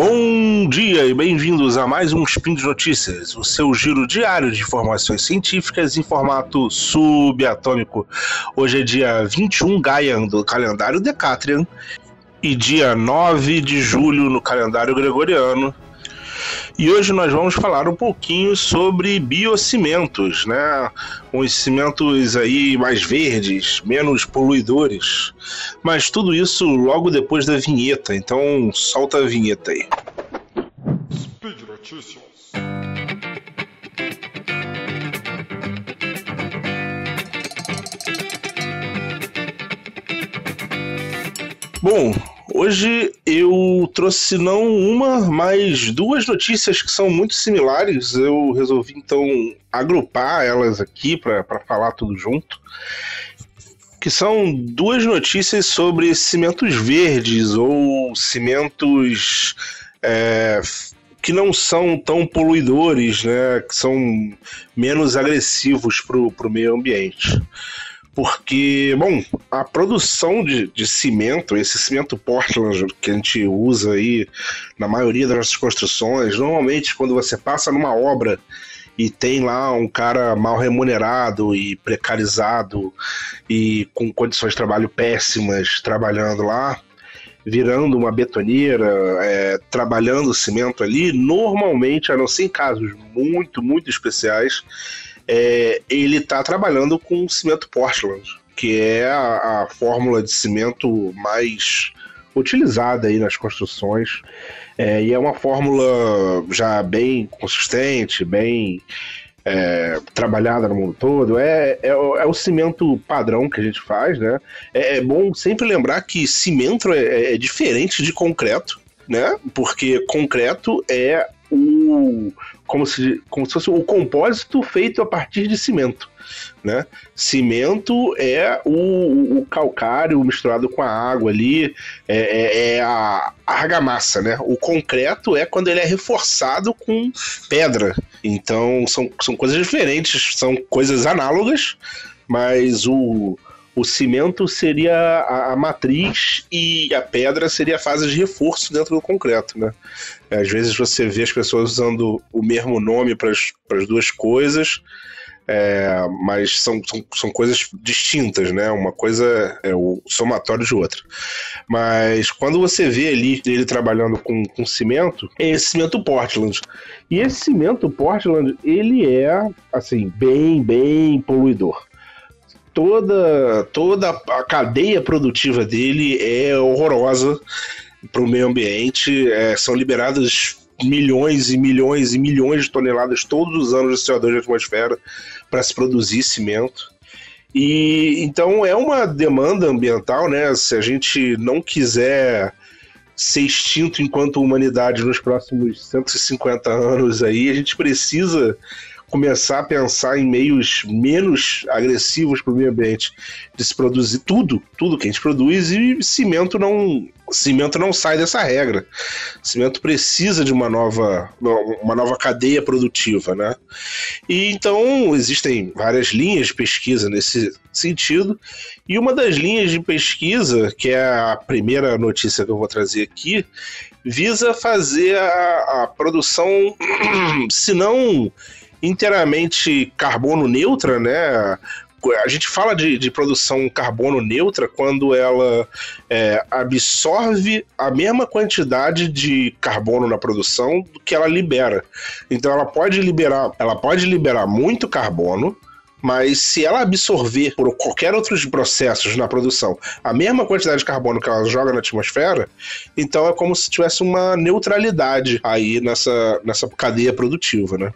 Bom dia e bem-vindos a mais um Spin de Notícias, o seu giro diário de informações científicas em formato subatômico. Hoje é dia 21 Gaian do calendário Decatrian e dia 9 de julho no calendário gregoriano. E hoje nós vamos falar um pouquinho sobre biocimentos, né? Uns cimentos aí mais verdes, menos poluidores. Mas tudo isso logo depois da vinheta, então solta a vinheta aí. Speed Notícias. Bom, Hoje eu trouxe não uma, mas duas notícias que são muito similares. Eu resolvi então agrupar elas aqui para falar tudo junto. Que são duas notícias sobre cimentos verdes ou cimentos é, que não são tão poluidores, né? Que são menos agressivos para o meio ambiente porque, bom, a produção de, de, cimento, esse cimento Portland que a gente usa aí na maioria das nossas construções, normalmente quando você passa numa obra e tem lá um cara mal remunerado e precarizado e com condições de trabalho péssimas trabalhando lá, virando uma betoneira, é, trabalhando cimento ali, normalmente, a não ser em casos muito, muito especiais, é, ele está trabalhando com cimento Portland, que é a, a, fórmula de cimento mais utilizada aí nas construções. É, e é uma fórmula já bem consistente, bem é, trabalhada no mundo todo. É, é, é, o cimento padrão que a gente faz, né? É, é bom sempre lembrar que cimento é, é diferente de concreto, né? Porque concreto é o como se, como se fosse o compósito feito a partir de cimento. Né? Cimento é o, o calcário misturado com a água ali, é, é, é a argamassa, né? O concreto é quando ele é reforçado com pedra. Então são, são coisas diferentes, são coisas análogas, mas o, o cimento seria a, a, matriz e a pedra seria a fase de reforço dentro do concreto, né? Às vezes você vê as pessoas usando o mesmo nome para as duas coisas, é, mas são, são, são coisas distintas, né? Uma coisa é o somatório de outra. Mas quando você vê ali ele trabalhando com, com cimento, é esse cimento Portland. E esse cimento Portland, ele é, assim, bem, bem poluidor toda, toda a cadeia produtiva dele é horrorosa para o meio ambiente. É, são liberadas milhões e milhões e milhões de toneladas todos os anos de CO2 na atmosfera para se produzir cimento. E então é uma demanda ambiental, né? Se a gente não quiser ser extinto enquanto humanidade nos próximos 150 anos aí, a gente precisa começar a pensar em meios menos agressivos para o meio ambiente, de se produzir tudo, tudo que a gente produz e cimento não, cimento não sai dessa regra. Cimento precisa de uma nova, uma nova cadeia produtiva, né? E então existem várias linhas de pesquisa nesse sentido. E uma das linhas de pesquisa, que é a primeira notícia que eu vou trazer aqui, visa fazer a, a produção, se não inteiramente carbono neutra, né? A gente fala de, de produção carbono neutra quando ela é, absorve a mesma quantidade de carbono na produção que ela libera. Então ela pode liberar, ela pode liberar muito carbono, mas se ela absorver por qualquer outros processos na produção a mesma quantidade de carbono que ela joga na atmosfera, então é como se tivesse uma neutralidade aí nessa, nessa cadeia produtiva, né?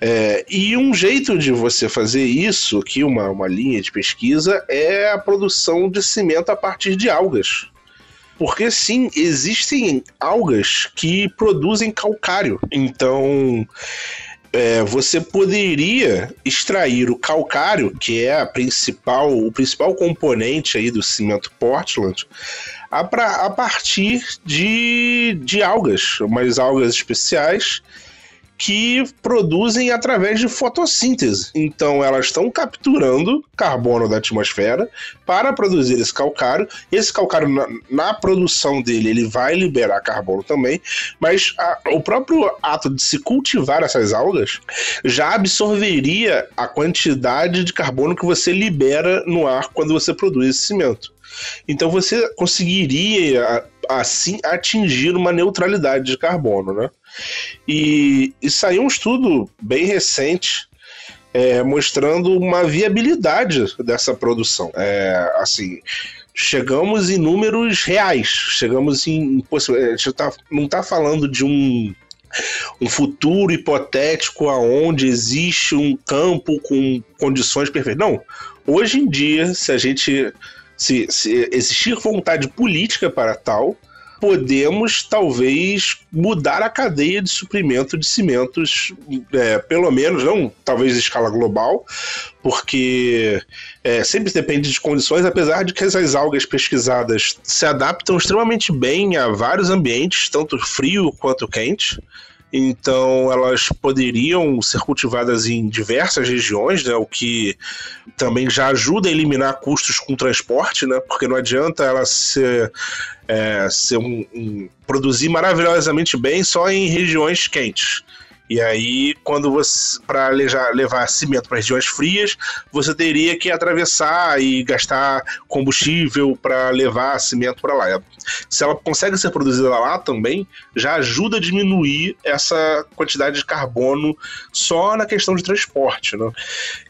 É, e um jeito de você fazer isso, aqui uma, uma linha de pesquisa, é a produção de cimento a partir de algas. Porque sim, existem algas que produzem calcário. Então, é, você poderia extrair o calcário, que é a principal, o principal componente aí do cimento Portland, a, pra, a partir de, de algas, umas algas especiais que produzem através de fotossíntese. Então elas estão capturando carbono da atmosfera para produzir esse calcário. Esse calcário, na, na produção dele, ele vai liberar carbono também, mas a, o próprio ato de se cultivar essas algas já absorveria a quantidade de carbono que você libera no ar quando você produz esse cimento. Então você conseguiria assim atingir uma neutralidade de carbono, né? E, e saiu um estudo bem recente é, mostrando uma viabilidade dessa produção. É, assim, chegamos em números reais, chegamos em. A gente tá, não está falando de um, um futuro hipotético aonde existe um campo com condições perfeitas. Não. Hoje em dia, se a gente. Se, se existir vontade política para tal, podemos talvez mudar a cadeia de suprimento de cimentos, é, pelo menos, não talvez em escala global, porque é, sempre depende de condições, apesar de que essas algas pesquisadas se adaptam extremamente bem a vários ambientes, tanto frio quanto quente. Então, elas poderiam ser cultivadas em diversas regiões, né, o que também já ajuda a eliminar custos com transporte, né, porque não adianta ela ser é, ser um, um, produzir maravilhosamente bem só em regiões quentes. E aí, quando você para levar cimento para regiões frias, você teria que atravessar e gastar combustível para levar cimento para lá. Se ela consegue ser produzida lá também, já ajuda a diminuir essa quantidade de carbono só na questão de transporte. Né?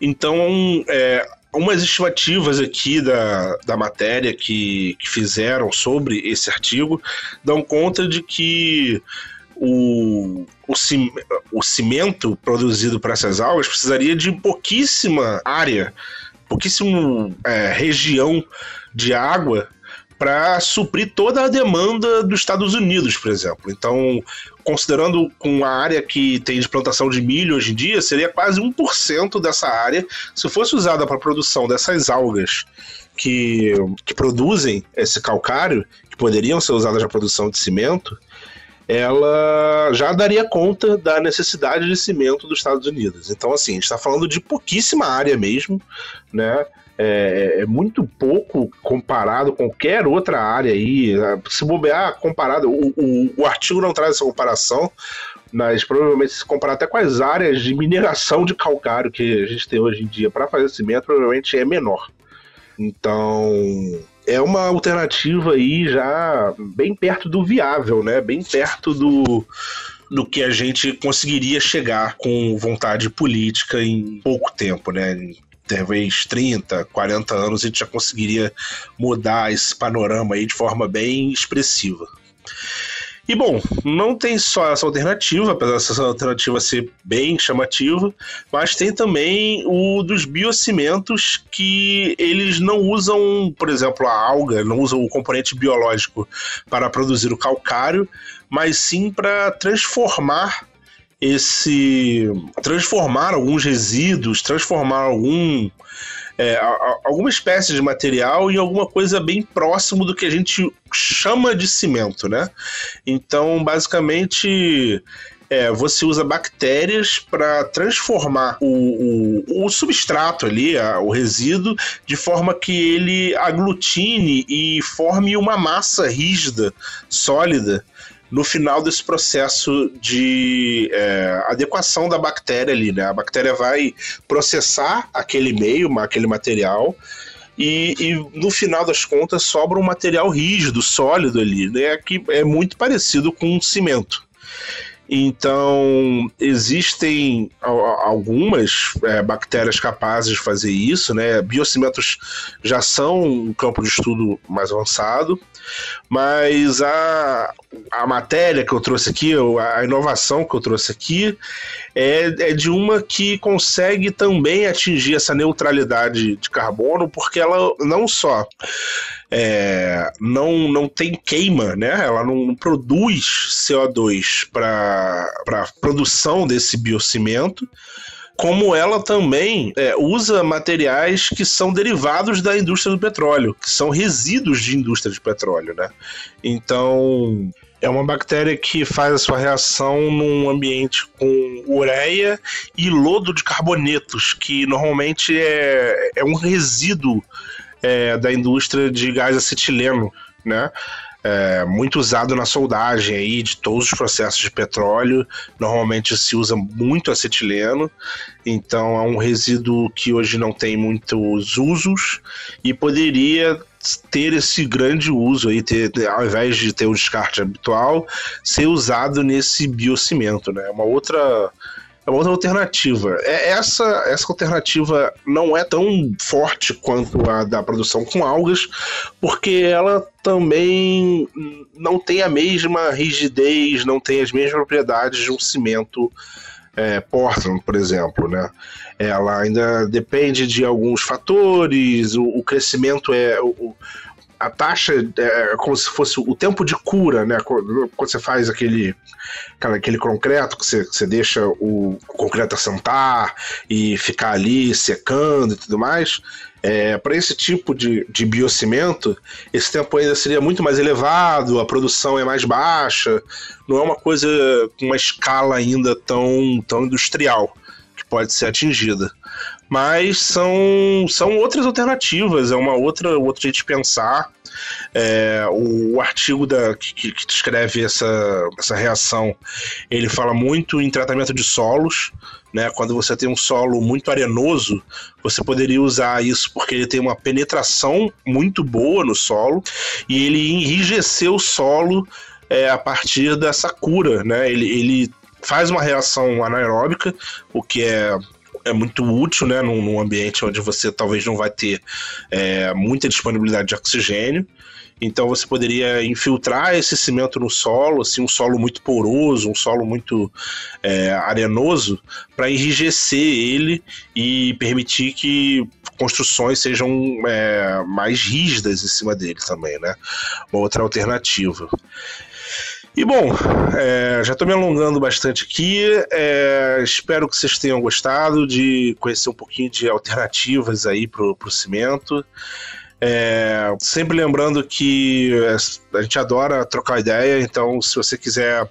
Então, é, umas estimativas aqui da, da matéria que, que fizeram sobre esse artigo dão conta de que o, o, o cimento produzido para essas algas precisaria de pouquíssima área, pouquíssima é, região de água para suprir toda a demanda dos Estados Unidos, por exemplo. Então, considerando com a área que tem de plantação de milho hoje em dia, seria quase 1% dessa área se fosse usada para a produção dessas algas que, que produzem esse calcário, que poderiam ser usadas na produção de cimento, ela já daria conta da necessidade de cimento dos Estados Unidos. Então, assim, a gente está falando de pouquíssima área mesmo, né? É, é, muito pouco comparado com qualquer outra área aí. Se bobear, comparado, o, o, o artigo não traz essa comparação, mas provavelmente se comparar até com as áreas de mineração de calcário que a gente tem hoje em dia para fazer cimento, provavelmente é menor. Então, é uma alternativa aí já bem perto do viável, né? Bem perto do, do que a gente conseguiria chegar com vontade política em pouco tempo, né? talvez 30, 40 anos, a gente já conseguiria mudar esse panorama aí de forma bem expressiva. E bom, não tem só essa alternativa, apesar dessa alternativa ser bem chamativa, mas tem também o dos biocimentos que eles não usam, por exemplo, a alga, não usam o componente biológico para produzir o calcário, mas sim para transformar esse transformar alguns resíduos, transformar algum é, alguma espécie de material em alguma coisa bem próximo do que a gente chama de cimento, né? Então, basicamente, é, você usa bactérias para transformar o, o, o, substrato ali, a, o resíduo, de forma que ele aglutine e forme uma massa rígida, sólida, no final desse processo de é, adequação da bactéria ali, né? A bactéria vai processar aquele meio, aquele material, e, e, no final das contas sobra um material rígido, sólido ali, né? Que é muito parecido com um cimento. Então, existem algumas é, bactérias capazes de fazer isso, né? Biocimentos já são um campo de estudo mais avançado, mas a, a matéria que eu trouxe aqui, a inovação que eu trouxe aqui, é, é de uma que consegue também atingir essa neutralidade de carbono, porque ela não só é, não, não tem queima, né? Ela não produz CO2 para produção desse biocimento, como ela também é, usa materiais que são derivados da indústria do petróleo, que são resíduos de indústria de petróleo, né? Então, É uma bactéria que faz a sua reação num ambiente com ureia e lodo de carbonetos, que normalmente é, é um resíduo é, da indústria de gás acetileno, né? É, muito usado na soldagem aí de todos os processos de petróleo. Normalmente se usa muito acetileno, então é um resíduo que hoje não tem muitos usos e poderia ter esse grande uso aí, ter, ao invés de ter o descarte habitual, ser usado nesse biocimento, né? Uma outra é uma outra alternativa. É, essa, essa alternativa não é tão forte quanto a da produção com algas, porque ela também não tem a mesma rigidez, não tem as mesmas propriedades de um cimento é, Portland, por exemplo, né? Ela ainda depende de alguns fatores, o, o crescimento é. O, a taxa é como se fosse o tempo de cura, né? Quando você faz aquele, aquele concreto que você, você deixa o concreto assentar e ficar ali secando e tudo mais. É, para esse tipo de, de biocimento, esse tempo ainda seria muito mais elevado, a produção é mais baixa, não é uma coisa com uma escala ainda tão, tão industrial que pode ser atingida mas são, são outras alternativas, é uma outra, outra jeito de pensar. É, o, o, artigo da, que, que, descreve essa, essa reação, ele fala muito em tratamento de solos, né? Quando você tem um solo muito arenoso, você poderia usar isso porque ele tem uma penetração muito boa no solo e ele enrijeceu o solo é, a partir dessa cura, né? Ele, ele faz uma reação anaeróbica, o que é é muito útil, né, num, num, ambiente onde você talvez não vai ter é, muita disponibilidade de oxigênio. Então você poderia infiltrar esse cimento no solo, assim, um solo muito poroso, um solo muito é, arenoso, para enrijecer ele e permitir que construções sejam é, mais rígidas em cima dele também, né? Uma outra alternativa. E bom, é, já estou me alongando bastante aqui. É, espero que vocês tenham gostado de conhecer um pouquinho de alternativas aí para o cimento. É, sempre lembrando que a gente adora trocar ideia, então se você quiser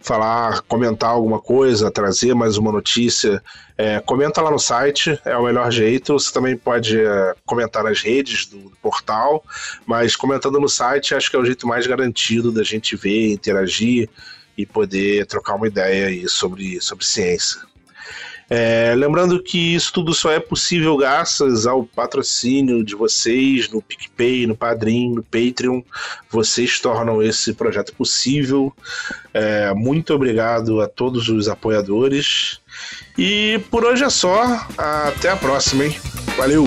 falar, comentar alguma coisa, trazer mais uma notícia, é, comenta lá no site, é o melhor jeito. Você também pode é, comentar nas redes do, do, portal, mas comentando no site acho que é o jeito mais garantido da gente ver, interagir e poder trocar uma ideia aí sobre, sobre ciência. É, lembrando que isso tudo só é possível graças ao patrocínio de vocês no PicPay, no Padrim, no Patreon. Vocês tornam esse projeto possível. É, muito obrigado a todos os apoiadores. E por hoje é só. Até a próxima, hein? Valeu!